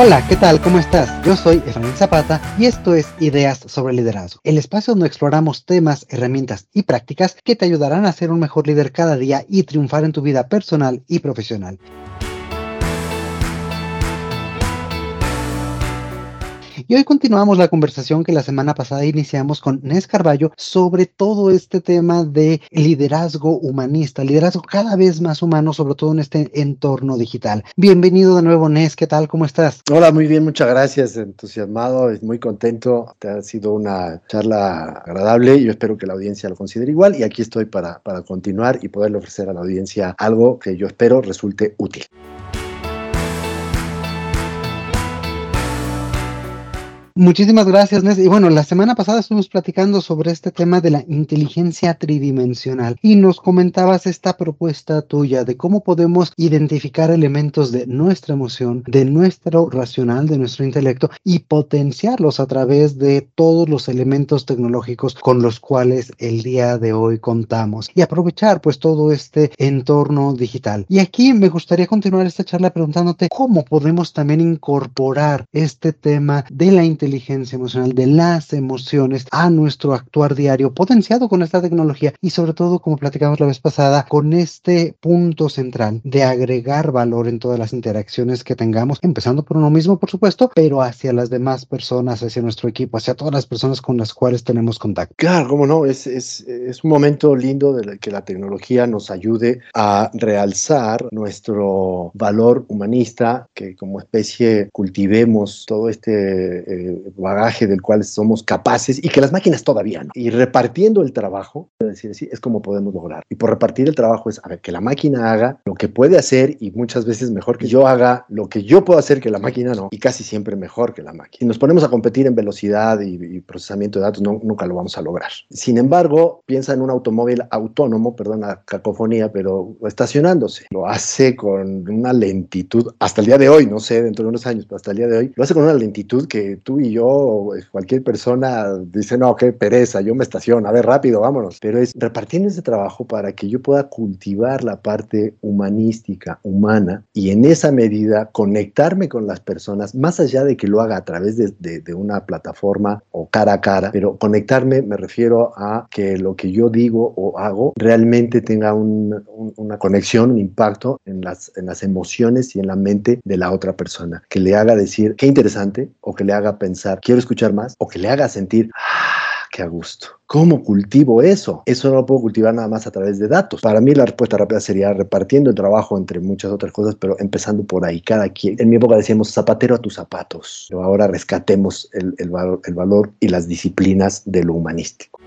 Hola, ¿qué tal? ¿Cómo estás? Yo soy Efraín Zapata y esto es Ideas sobre Liderazgo, el espacio donde exploramos temas, herramientas y prácticas que te ayudarán a ser un mejor líder cada día y triunfar en tu vida personal y profesional. Y hoy continuamos la conversación que la semana pasada iniciamos con Nes Carballo sobre todo este tema de liderazgo humanista, liderazgo cada vez más humano, sobre todo en este entorno digital. Bienvenido de nuevo, Nes, ¿qué tal? ¿Cómo estás? Hola, muy bien, muchas gracias, entusiasmado, muy contento. Te ha sido una charla agradable. Yo espero que la audiencia lo considere igual y aquí estoy para, para continuar y poderle ofrecer a la audiencia algo que yo espero resulte útil. Muchísimas gracias, Nes. Y bueno, la semana pasada estuvimos platicando sobre este tema de la inteligencia tridimensional y nos comentabas esta propuesta tuya de cómo podemos identificar elementos de nuestra emoción, de nuestro racional, de nuestro intelecto y potenciarlos a través de todos los elementos tecnológicos con los cuales el día de hoy contamos y aprovechar pues todo este entorno digital. Y aquí me gustaría continuar esta charla preguntándote cómo podemos también incorporar este tema de la inteligencia inteligencia emocional, de las emociones a nuestro actuar diario, potenciado con esta tecnología y sobre todo, como platicamos la vez pasada, con este punto central de agregar valor en todas las interacciones que tengamos, empezando por uno mismo, por supuesto, pero hacia las demás personas, hacia nuestro equipo, hacia todas las personas con las cuales tenemos contacto. Claro, cómo no, es, es, es un momento lindo de que la tecnología nos ayude a realzar nuestro valor humanista, que como especie cultivemos todo este eh, bagaje del cual somos capaces y que las máquinas todavía no. Y repartiendo el trabajo, decir así, es como podemos lograr. Y por repartir el trabajo es, a ver, que la máquina haga lo que puede hacer y muchas veces mejor que yo haga lo que yo puedo hacer que la máquina no, y casi siempre mejor que la máquina. Si nos ponemos a competir en velocidad y, procesamiento de datos, no, nunca lo vamos a lograr. Sin embargo, piensa en un automóvil autónomo, perdón la cacofonía, pero estacionándose. Lo hace con una lentitud, hasta el día de hoy, no sé, dentro de unos años, pero hasta el día de hoy, lo hace con una lentitud que tú y yo, cualquier persona dice, no, qué pereza, yo me estaciono, a ver, rápido, vámonos. Pero es repartiendo ese trabajo para que yo pueda cultivar la parte humanística, humana, y en esa medida conectarme con las personas, más allá de que lo haga a través de, una plataforma o cara a cara, pero conectarme me refiero a que lo que yo digo o hago realmente tenga una conexión, un impacto en las, en las emociones y en la mente de la otra persona, que le haga decir, qué interesante, o que le haga pensar quiero escuchar más, o que le haga sentir, ah, qué a gusto. ¿Cómo cultivo eso? Eso no lo puedo cultivar nada más a través de datos. Para mí la respuesta rápida sería repartiendo el trabajo entre muchas otras cosas, pero empezando por ahí, cada quien. En mi época decíamos zapatero a tus zapatos, pero ahora rescatemos el, el valor y las disciplinas de lo humanístico.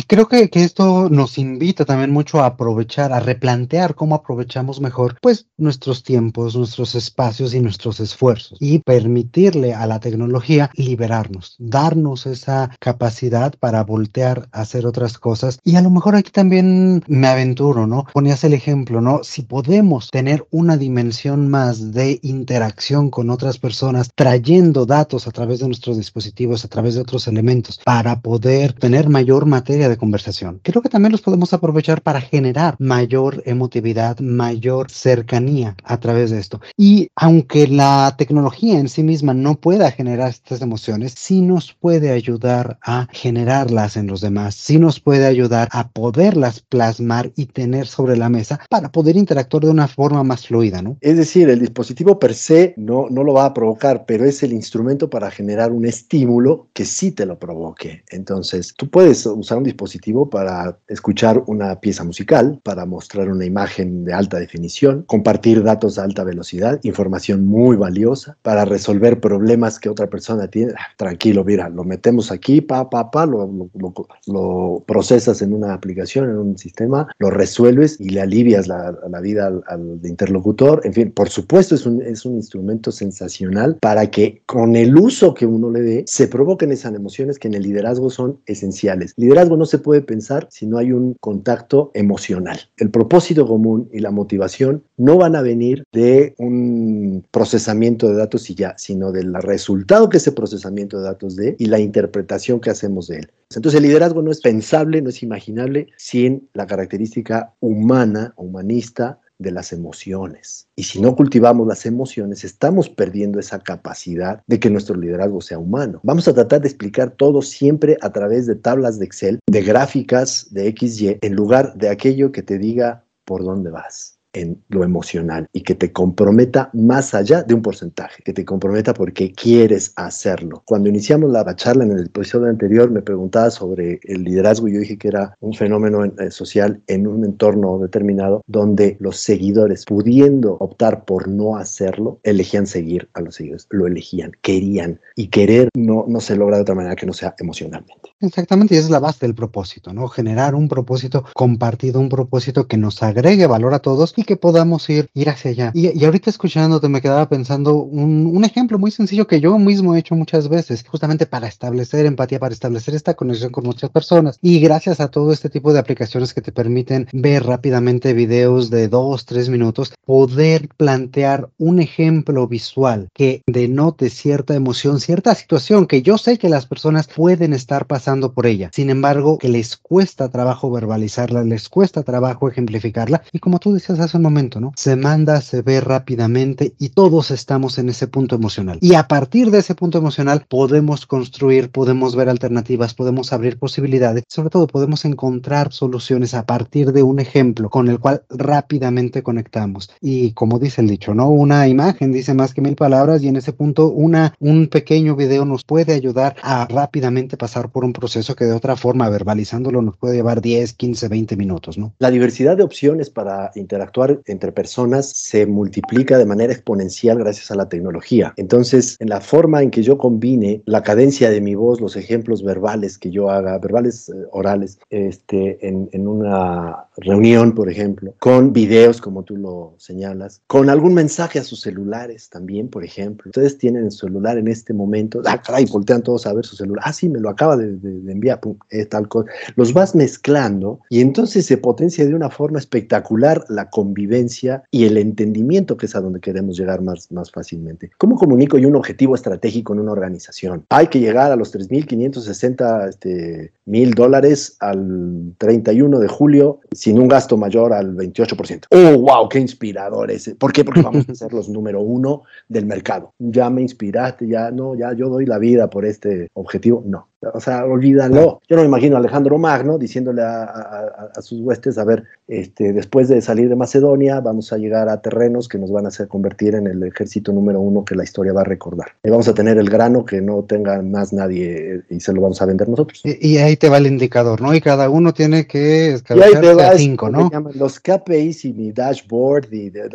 Y creo que, que, esto nos invita también mucho a aprovechar, a replantear cómo aprovechamos mejor pues nuestros tiempos, nuestros espacios y nuestros esfuerzos y permitirle a la tecnología liberarnos, darnos esa capacidad para voltear a hacer otras cosas. Y a lo mejor aquí también me aventuro, ¿no? Ponías el ejemplo, ¿no? Si podemos tener una dimensión más de interacción con otras personas, trayendo datos a través de nuestros dispositivos, a través de otros elementos, para poder tener mayor materia de conversación. Creo que también los podemos aprovechar para generar mayor emotividad, mayor cercanía a través de esto. Y aunque la tecnología en sí misma no pueda generar estas emociones, sí nos puede ayudar a generarlas en los demás, sí nos puede ayudar a poderlas plasmar y tener sobre la mesa para poder interactuar de una forma más fluida, ¿no? Es decir, el dispositivo per se no, no lo va a provocar, pero es el instrumento para generar un estímulo que sí te lo provoque. Entonces, tú puedes usar un dispositivo para escuchar una pieza musical, para mostrar una imagen de alta definición, compartir datos a alta velocidad, información muy valiosa, para resolver problemas que otra persona tiene. Ah, tranquilo, mira, lo metemos aquí, pa, pa, lo, procesas en una aplicación, en un sistema, lo resuelves y le alivias la, la vida al, al, interlocutor. En fin, por supuesto, es un, es un instrumento sensacional para que con el uso que uno le dé se provoquen esas emociones que en el liderazgo son esenciales. Liderazgo no se puede pensar si no hay un contacto emocional. El propósito común y la motivación no van a venir de un procesamiento de datos y ya, sino del resultado que ese procesamiento de datos dé y la interpretación que hacemos de él. Entonces el liderazgo no es pensable, no es imaginable sin la característica humana, humanista, de las emociones. Y si no cultivamos las emociones, estamos perdiendo esa capacidad de que nuestro liderazgo sea humano. Vamos a tratar de explicar todo siempre a través de tablas de Excel, de gráficas de XY, en lugar de aquello que te diga por dónde vas en lo emocional y que te comprometa más allá de un porcentaje, que te comprometa porque quieres hacerlo. Cuando iniciamos la charla en el episodio anterior me preguntaba sobre el liderazgo y yo dije que era un fenómeno eh, social en un entorno determinado donde los seguidores pudiendo optar por no hacerlo, elegían seguir a los seguidores, lo elegían, querían y querer no, no se logra de otra manera que no sea emocionalmente. Exactamente, y esa es la base del propósito, ¿no? Generar un propósito compartido, un propósito que nos agregue valor a todos que podamos ir, ir hacia allá. Y, ahorita escuchándote me quedaba pensando un, un, ejemplo muy sencillo que yo mismo he hecho muchas veces, justamente para establecer empatía, para establecer esta conexión con muchas personas. Y gracias a todo este tipo de aplicaciones que te permiten ver rápidamente videos de dos, tres minutos, poder plantear un ejemplo visual que denote cierta emoción, cierta situación que yo sé que las personas pueden estar pasando por ella. Sin embargo, que les cuesta trabajo verbalizarla, les cuesta trabajo ejemplificarla. Y como tú decías hace un momento, ¿no? Se manda, se ve rápidamente y todos estamos en ese punto emocional. Y a partir de ese punto emocional podemos construir, podemos ver alternativas, podemos abrir posibilidades, sobre todo podemos encontrar soluciones a partir de un ejemplo con el cual rápidamente conectamos. Y como dice el dicho, ¿no? Una imagen dice más que mil palabras y en ese punto una, un pequeño video nos puede ayudar a rápidamente pasar por un proceso que de otra forma, verbalizándolo, nos puede llevar 10, 15, 20 minutos, ¿no? La diversidad de opciones para interactuar entre personas se multiplica de manera exponencial gracias a la tecnología. Entonces, en la forma en que yo combine la cadencia de mi voz, los ejemplos verbales que yo haga, verbales eh, orales, este, en, en una reunión, por ejemplo, con videos, como tú lo señalas, con algún mensaje a sus celulares también, por ejemplo. Ustedes tienen el celular en este momento, ah, caray, voltean todos a ver su celular, ah, sí, me lo acaba de, enviar, pum, es tal cosa. Los vas mezclando y entonces se potencia de una forma espectacular la convivencia y el entendimiento, que es a donde queremos llegar más, más fácilmente. ¿Cómo comunico yo un objetivo estratégico en una organización? Hay que llegar a los 3.560 este, mil dólares al 31 de julio sin un gasto mayor al 28%. ¡Oh, wow! ¡Qué inspirador ese! ¿Por qué? Porque vamos a ser los número uno del mercado. Ya me inspiraste, ya no, ya yo doy la vida por este objetivo. No. O sea, olvídalo. Yo no me imagino a Alejandro Magno diciéndole a, sus huestes, a ver, este, después de salir de Macedonia, vamos a llegar a terrenos que nos van a hacer convertir en el ejército número uno que la historia va a recordar. Y vamos a tener el grano que no tenga más nadie y se lo vamos a vender nosotros. Y, ahí te va el indicador, ¿no? Y cada uno tiene que escabearse a cinco, ¿no? Los KPIs y mi dashboard y de,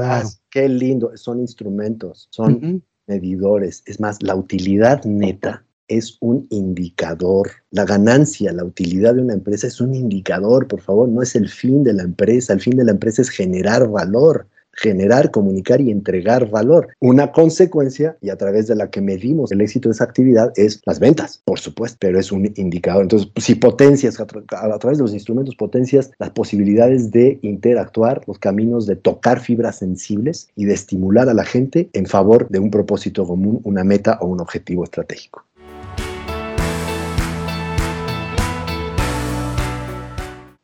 qué lindo, son instrumentos, son medidores. Es más, la utilidad neta es un indicador. La ganancia, la utilidad de una empresa es un indicador, por favor, no es el fin de la empresa. El fin de la empresa es generar valor, generar, comunicar y entregar valor. Una consecuencia y a través de la que medimos el éxito de esa actividad es las ventas, por supuesto, pero es un indicador. Entonces, si potencias a, través de los instrumentos, potencias las posibilidades de interactuar, los caminos de tocar fibras sensibles y de estimular a la gente en favor de un propósito común, una meta o un objetivo estratégico.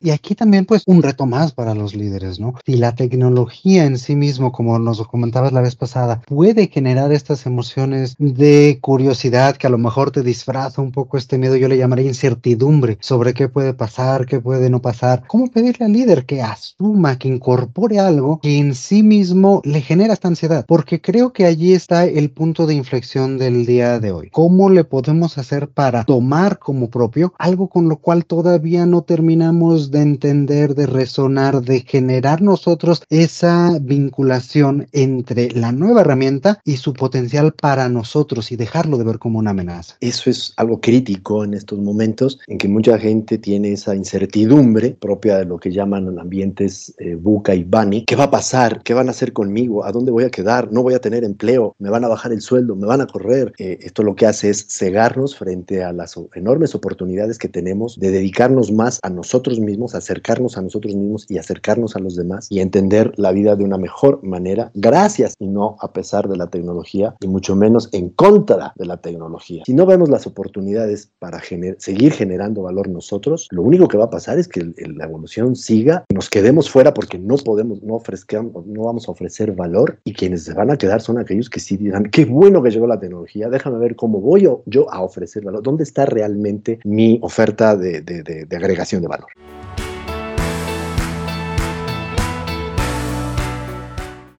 Y aquí también, pues, un reto más para los líderes, ¿no? Si la tecnología en sí mismo, como nos comentabas la vez pasada, puede generar estas emociones de curiosidad que a lo mejor te disfraza un poco este miedo, yo le llamaría incertidumbre sobre qué puede pasar, qué puede no pasar. ¿Cómo pedirle al líder que asuma, que incorpore algo que en sí mismo le genera esta ansiedad? Porque creo que allí está el punto de inflexión del día de hoy. ¿Cómo le podemos hacer para tomar como propio algo con lo cual todavía no terminamos de entender, de resonar, de generar nosotros esa vinculación entre la nueva herramienta y su potencial para nosotros y dejarlo de ver como una amenaza. Eso es algo crítico en estos momentos en que mucha gente tiene esa incertidumbre propia de lo que llaman ambientes eh, buca y bani. ¿Qué va a pasar? ¿Qué van a hacer conmigo? ¿A dónde voy a quedar? ¿No voy a tener empleo? ¿Me van a bajar el sueldo? ¿Me van a correr? Eh, esto lo que hace es cegarnos frente a las enormes oportunidades que tenemos de dedicarnos más a nosotros mismos mismos, acercarnos a nosotros mismos y acercarnos a los demás y entender la vida de una mejor manera, gracias y no a pesar de la tecnología y mucho menos en contra de la tecnología. Si no vemos las oportunidades para seguir generando valor nosotros, lo único que va a pasar es que la evolución siga, nos quedemos fuera porque no podemos, no ofrezcamos, no vamos a ofrecer valor y quienes se van a quedar son aquellos que sí dirán, qué bueno que llegó la tecnología, déjame ver cómo voy yo, a ofrecer valor, dónde está realmente mi oferta de agregación de valor.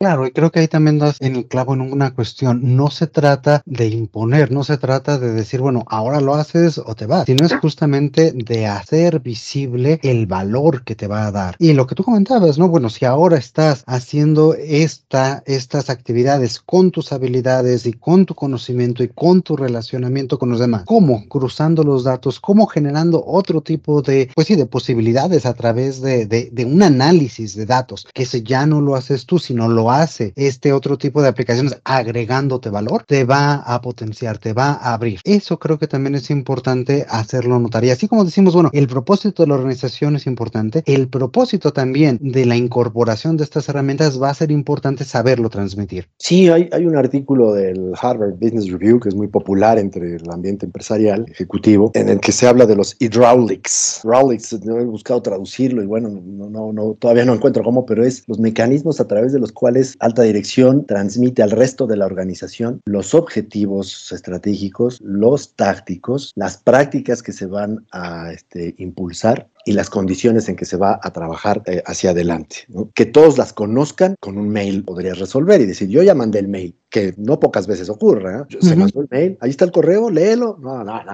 Claro, y creo que ahí también das en el clavo en una cuestión. No se trata de imponer, no se trata de decir, bueno, ahora lo haces o te vas, sino es justamente de hacer visible el valor que te va a dar. Y lo que tú comentabas, ¿no? Bueno, si ahora estás haciendo esta, estas actividades con tus habilidades y con tu conocimiento y con tu relacionamiento con los demás, ¿cómo? Cruzando los datos, ¿cómo generando otro tipo de, pues sí, de posibilidades a través de, de, de un análisis de datos, que ese ya no lo haces tú, sino lo hace este otro tipo de aplicaciones agregándote valor, te va a potenciar, te va a abrir. Eso creo que también es importante hacerlo notar. Y así como decimos, bueno, el propósito de la organización es importante, el propósito también de la incorporación de estas herramientas va a ser importante saberlo transmitir. Sí, hay, hay un artículo del Harvard Business Review que es muy popular entre el ambiente empresarial, ejecutivo, en el que se habla de los hydraulics. Hydraulics, he buscado traducirlo y bueno, no, no, no, todavía no encuentro cómo, pero es los mecanismos a través de los cuales alta dirección transmite al resto de la organización los objetivos estratégicos, los tácticos, las prácticas que se van a este, impulsar y las condiciones en que se va a trabajar eh, hacia adelante. Que todos las conozcan con un mail podrías resolver y decir, yo ya mandé el mail, que no pocas veces ocurre. ¿eh? Se mandó el mail, ahí está el correo, léelo. No, no, no.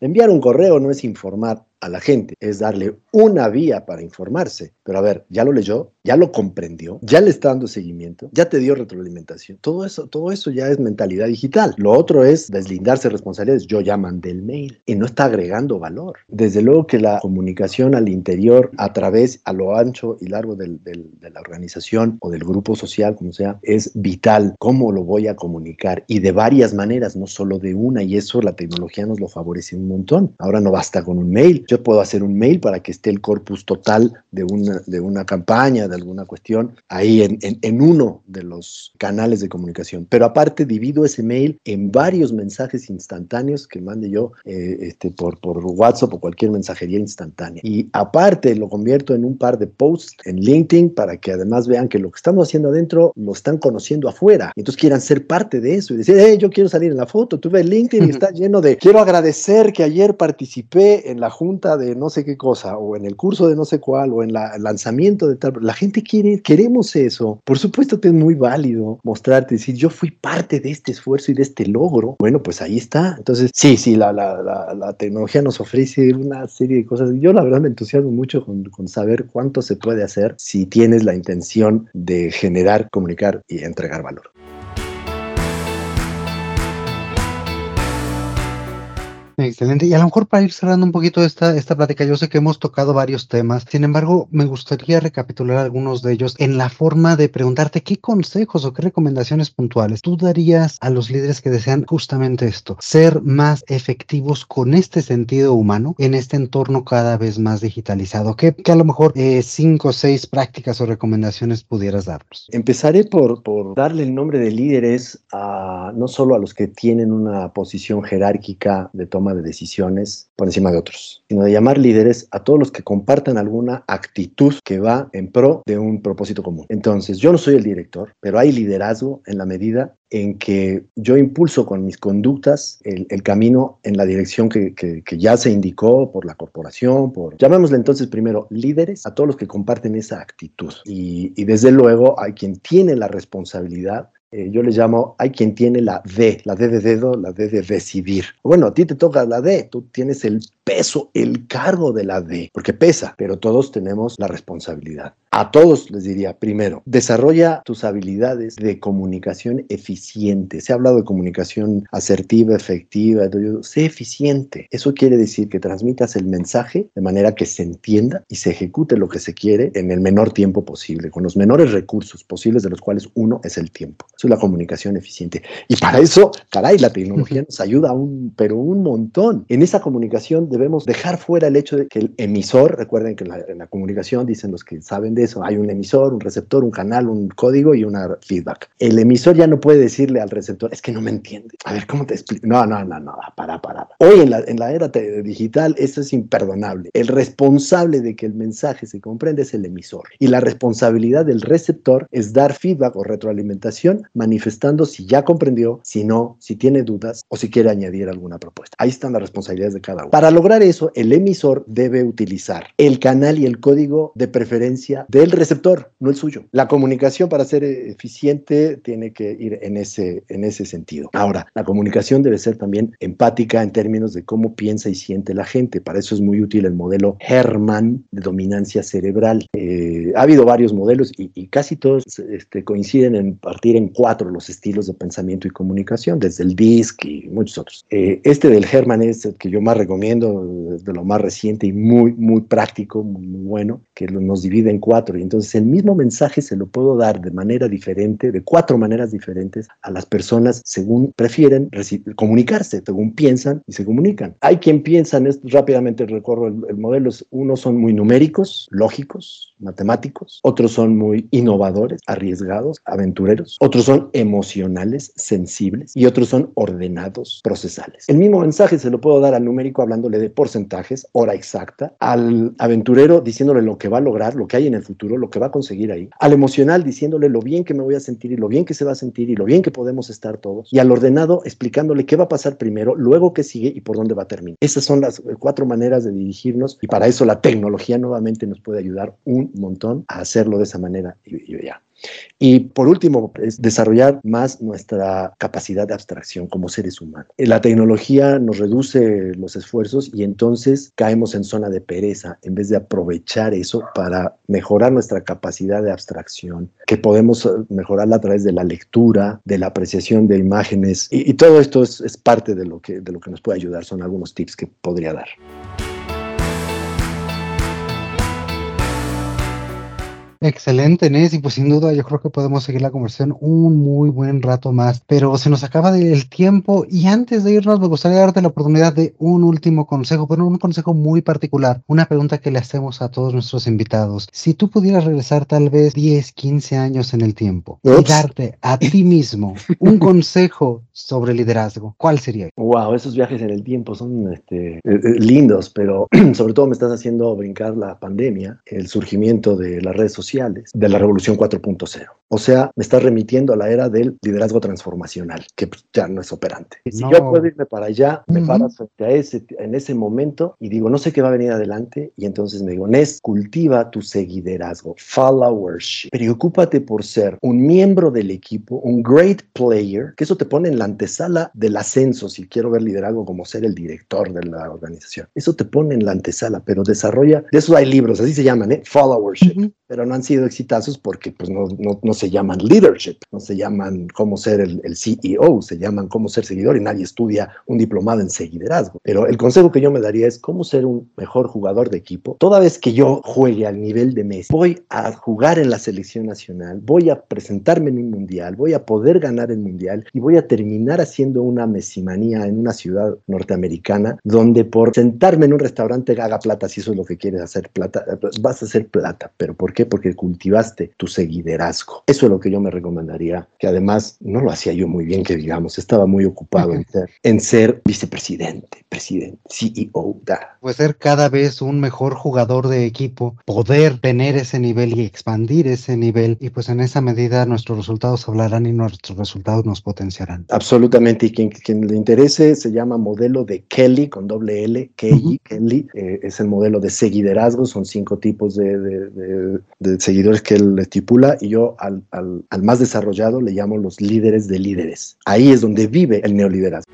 Enviar un correo no es informar a la gente, es darle una vía para informarse. Pero a ver, ya lo leyó, ya lo comprendió, ya le está dando seguimiento, ya te dio retroalimentación. Todo eso, todo eso ya es mentalidad digital. Lo otro es deslindarse responsabilidades. Yo ya mandé el mail y no está agregando valor. Desde luego que la comunicación al interior, a través, a lo ancho y largo de la organización o del grupo social, como sea, es vital. ¿Cómo lo voy a comunicar? Y de varias maneras, no solo de una, y eso la tecnología nos lo favorece un montón. Ahora no basta con un mail. Yo puedo hacer un mail para que esté el corpus total de una, de una campaña, de alguna cuestión, ahí en, en uno de los canales de comunicación. Pero aparte, divido ese mail en varios mensajes instantáneos que mande yo eh, este, por, por WhatsApp o cualquier mensajería instantánea. Y aparte lo convierto en un par de posts en LinkedIn para que además vean que lo que estamos haciendo adentro lo están conociendo afuera. Y entonces quieran ser parte de eso y decir, hey, yo quiero salir en la foto. Tú ves LinkedIn y está lleno de, quiero agradecer que ayer participé en la junta de no sé qué cosa, o en el curso de no sé cuál, o en el lanzamiento de tal. La gente quiere, queremos eso. Por supuesto que es muy válido mostrarte, decir, yo fui parte de este esfuerzo y de este logro. Bueno, pues ahí está. Entonces, sí, sí, la, la, la, la tecnología nos ofrece una serie de cosas. Yo la verdad me entusiasmo mucho con, con, saber cuánto se puede hacer si tienes la intención de generar, comunicar y entregar valor. Excelente. Y a lo mejor para ir cerrando un poquito esta, esta plática, yo sé que hemos tocado varios temas, sin embargo, me gustaría recapitular algunos de ellos en la forma de preguntarte qué consejos o qué recomendaciones puntuales tú darías a los líderes que desean justamente esto, ser más efectivos con este sentido humano en este entorno cada vez más digitalizado. ¿Qué, a lo mejor eh, cinco o seis prácticas o recomendaciones pudieras darnos? Empezaré por, por darle el nombre de líderes a no solo a los que tienen una posición jerárquica de toma de decisiones por encima de otros, sino de llamar líderes a todos los que compartan alguna actitud que va en pro de un propósito común. Entonces, yo no soy el director, pero hay liderazgo en la medida en que yo impulso con mis conductas el, camino en la dirección que, ya se indicó por la corporación, por, llamémosle entonces primero líderes, a todos los que comparten esa actitud. Y, y desde luego hay quien tiene la responsabilidad eh, yo le llamo, hay quien tiene la D, la D de dedo, la D de decidir. Bueno, a ti te toca la D, tú tienes el peso, el cargo de la D, porque pesa, pero todos tenemos la responsabilidad. A todos les diría, primero, desarrolla tus habilidades de comunicación eficiente. Se ha hablado de comunicación asertiva, efectiva, sé eficiente. Eso quiere decir que transmitas el mensaje de manera que se entienda y se ejecute lo que se quiere en el menor tiempo posible, con los menores recursos posibles, de los cuales uno es el tiempo. Eso es la comunicación eficiente. Y para eso, caray, la tecnología nos ayuda un, pero un montón en esa comunicación debemos dejar fuera el hecho de que el emisor, recuerden que en la, en la comunicación dicen los que saben de eso, hay un emisor, un receptor, un canal, un código y una feedback. El emisor ya no puede decirle al receptor, es que no me entiende. A ver, ¿cómo te explico? No, no, no, no, para, para. Hoy en la, en la era digital eso es imperdonable. El responsable de que el mensaje se comprenda es el emisor y la responsabilidad del receptor es dar feedback o retroalimentación manifestando si ya comprendió, si no, si tiene dudas o si quiere añadir alguna propuesta. Ahí están las responsabilidades de cada uno. Para lograr eso, el emisor debe utilizar el canal y el código de preferencia del receptor, no el suyo. La comunicación para ser eficiente tiene que ir en ese, en ese sentido. Ahora, la comunicación debe ser también empática en términos de cómo piensa y siente la gente. Para eso es muy útil el modelo Herman de dominancia cerebral. Eh, ha habido varios modelos y, casi todos este, coinciden en partir en cuatro los estilos de pensamiento y comunicación, desde el DISC y muchos otros. Eh, este del Herman es el que yo más recomiendo, de lo más reciente y muy, muy práctico, muy, muy bueno, que nos divide en cuatro. Y entonces el mismo mensaje se lo puedo dar de manera diferente, de cuatro maneras diferentes a las personas según prefieren comunicarse, según piensan y se comunican. Hay quien piensa en esto, rápidamente recorro el, el modelo, unos son muy numéricos, lógicos, matemáticos, otros son muy innovadores, arriesgados, aventureros, otros son emocionales, sensibles y otros son ordenados, procesales. El mismo mensaje se lo puedo dar al numérico hablándole de porcentajes, hora exacta, al aventurero diciéndole lo que va a lograr, lo que hay en el futuro, lo que va a conseguir ahí, al emocional diciéndole lo bien que me voy a sentir y lo bien que se va a sentir y lo bien que podemos estar todos, y al ordenado explicándole qué va a pasar primero, luego qué sigue y por dónde va a terminar. Esas son las cuatro maneras de dirigirnos y para eso la tecnología nuevamente nos puede ayudar un montón a hacerlo de esa manera y, y ya. Y por último, es desarrollar más nuestra capacidad de abstracción como seres humanos. La tecnología nos reduce los esfuerzos y entonces caemos en zona de pereza en vez de aprovechar eso para mejorar nuestra capacidad de abstracción, que podemos mejorarla a través de la lectura, de la apreciación de imágenes y, y todo esto es, es parte de lo, que, de lo que nos puede ayudar. Son algunos tips que podría dar. Excelente, Nes, y pues sin duda yo creo que podemos seguir la conversación un muy buen rato más, pero se nos acaba el tiempo y antes de irnos me gustaría darte la oportunidad de un último consejo, pero un consejo muy particular, una pregunta que le hacemos a todos nuestros invitados. Si tú pudieras regresar tal vez 10, 15 años en el tiempo Ups. y darte a ti mismo un consejo sobre liderazgo, ¿cuál sería? Wow, esos viajes en el tiempo son este, eh, lindos, pero sobre todo me estás haciendo brincar la pandemia, el surgimiento de las redes sociales de la revolución 4.0. O sea, me está remitiendo a la era del liderazgo transformacional, que ya no es operante. Y si no. yo puedo irme para allá, me uh -huh. paro frente a ese, en ese momento y digo, no sé qué va a venir adelante, y entonces me digo, Nes, cultiva tu seguiderazgo, followership. Preocúpate por ser un miembro del equipo, un great player, que eso te pone en la antesala del ascenso, si quiero ver liderazgo como ser el director de la organización. Eso te pone en la antesala, pero desarrolla, de eso hay libros, así se llaman, ¿eh? Followership, uh -huh. pero no han sido exitosos porque pues no, no, no se llaman leadership, no se llaman cómo ser el, el, CEO, se llaman cómo ser seguidor y nadie estudia un diplomado en seguiderazgo. Pero el consejo que yo me daría es cómo ser un mejor jugador de equipo. Toda vez que yo juegue al nivel de Messi, voy a jugar en la selección nacional, voy a presentarme en un mundial, voy a poder ganar el mundial y voy a terminar haciendo una mesimanía en una ciudad norteamericana donde por sentarme en un restaurante haga plata, si eso es lo que quieres hacer plata, vas a hacer plata. ¿Pero por qué? Porque cultivaste tu seguiderazgo. Eso es lo que yo me recomendaría, que además no lo hacía yo muy bien, que digamos, estaba muy ocupado en ser, en ser vicepresidente, presidente, CEO. Da. Pues ser cada vez un mejor jugador de equipo, poder tener ese nivel y expandir ese nivel, y pues en esa medida nuestros resultados hablarán y nuestros resultados nos potenciarán. Absolutamente, y quien, quien le interese se llama modelo de Kelly, con doble L, Kelly, uh -huh. Kelly, eh, es el modelo de seguiderazgo, son cinco tipos de, de, de, de seguidores que él estipula, y yo al, al, más desarrollado le llamo los líderes de líderes. Ahí es donde vive el neoliderazgo.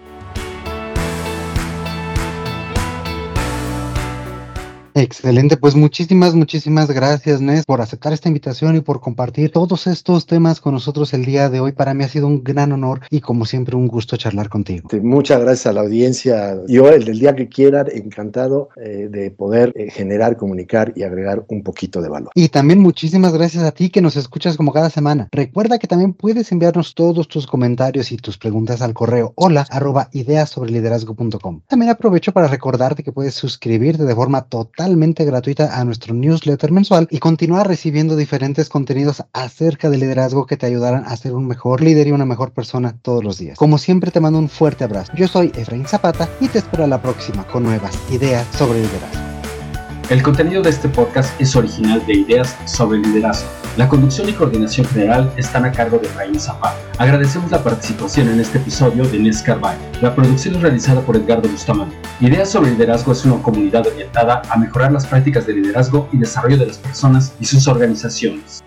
Excelente, pues muchísimas, muchísimas gracias, Nes, por aceptar esta invitación y por compartir todos estos temas con nosotros el día de hoy. Para mí ha sido un gran honor y como siempre un gusto charlar contigo. Muchas gracias a la audiencia. Yo el del día que quieran, encantado eh, de poder eh, generar, comunicar y agregar un poquito de valor. Y también muchísimas gracias a ti que nos escuchas como cada semana. Recuerda que también puedes enviarnos todos tus comentarios y tus preguntas al correo hola arroba ideas sobre liderazgo.com. También aprovecho para recordarte que puedes suscribirte de forma gratuita a nuestro newsletter mensual y continuar recibiendo diferentes contenidos acerca del liderazgo que te ayudarán a ser un mejor líder y una mejor persona todos los días. Como siempre te mando un fuerte abrazo. Yo soy Efraín Zapata y te espero a la próxima con nuevas ideas sobre liderazgo. El contenido de este podcast es original de Ideas sobre Liderazgo. La conducción y coordinación general están a cargo de Efraín Zapata. Agradecemos la participación en este episodio de Nes Carvalho. La producción es realizada por Edgardo Bustamante. Ideas sobre Liderazgo es una comunidad orientada a mejorar las prácticas de liderazgo y desarrollo de las personas y sus organizaciones.